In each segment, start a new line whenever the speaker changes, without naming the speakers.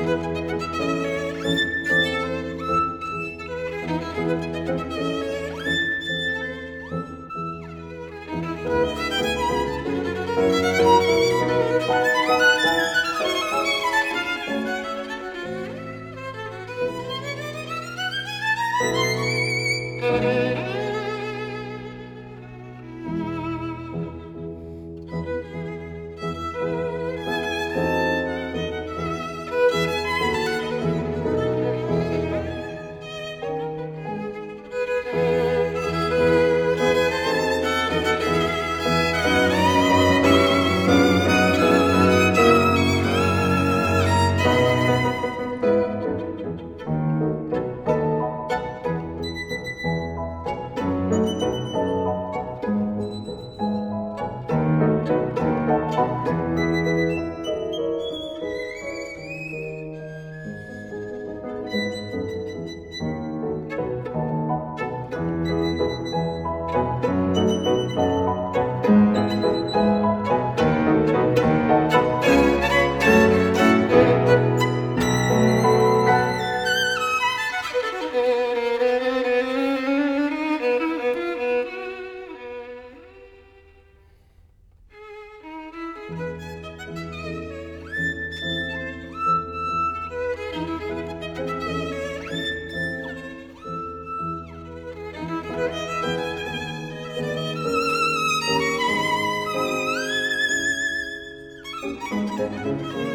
嗯。Thank you.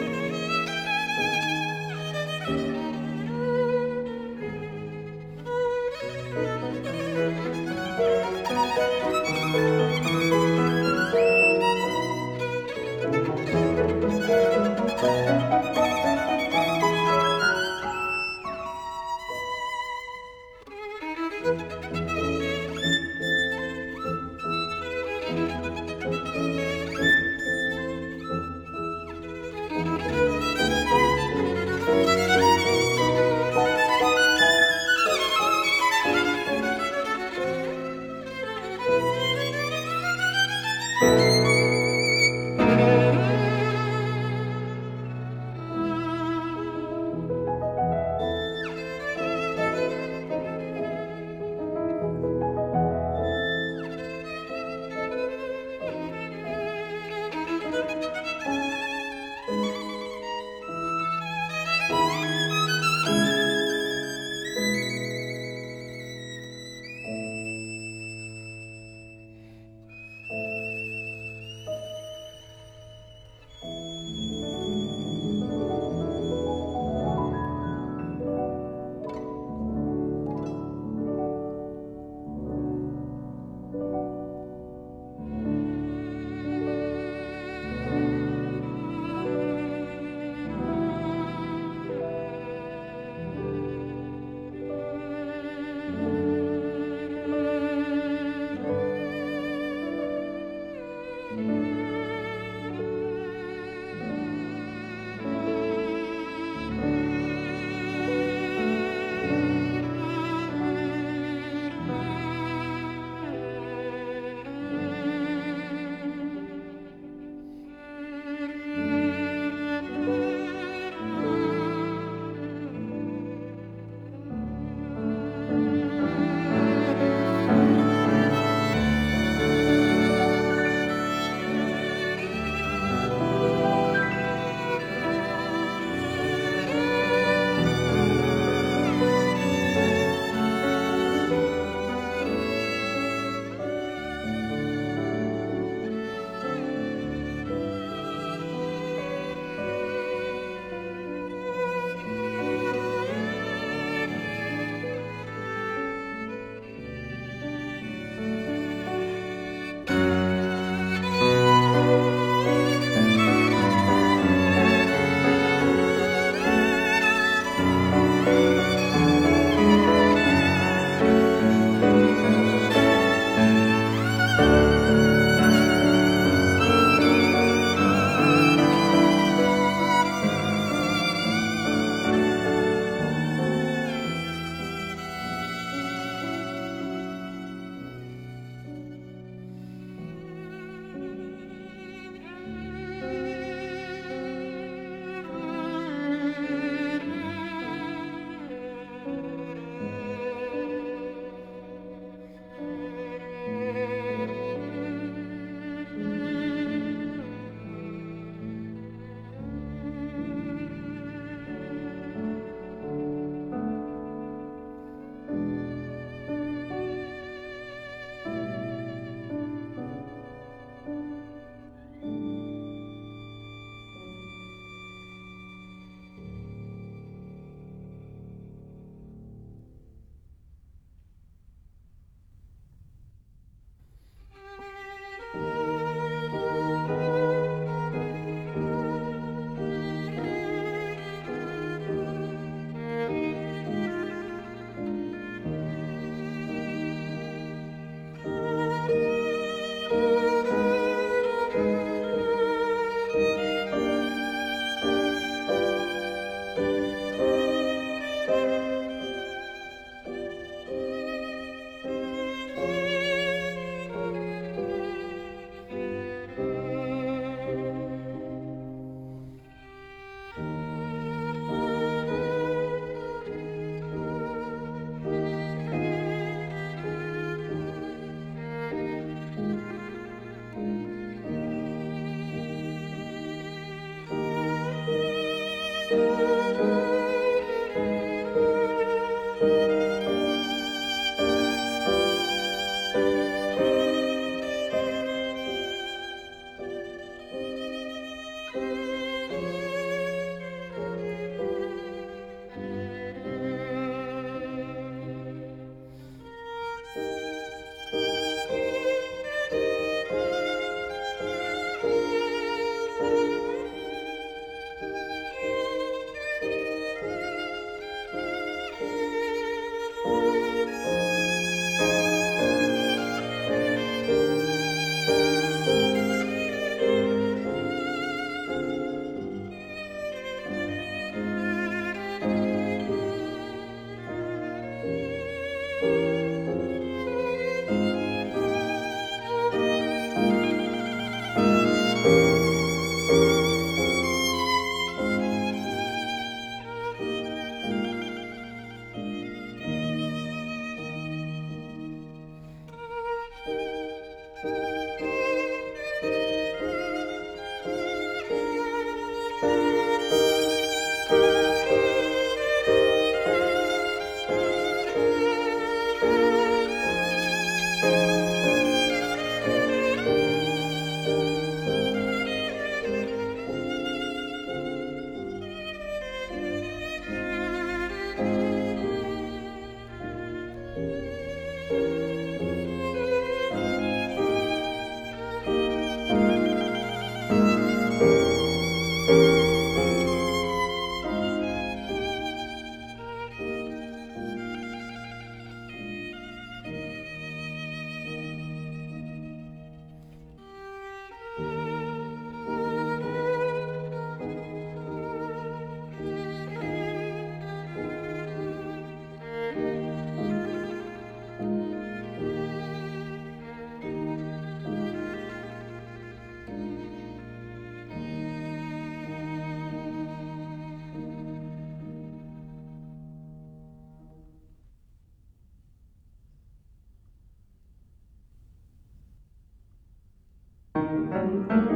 Thank you.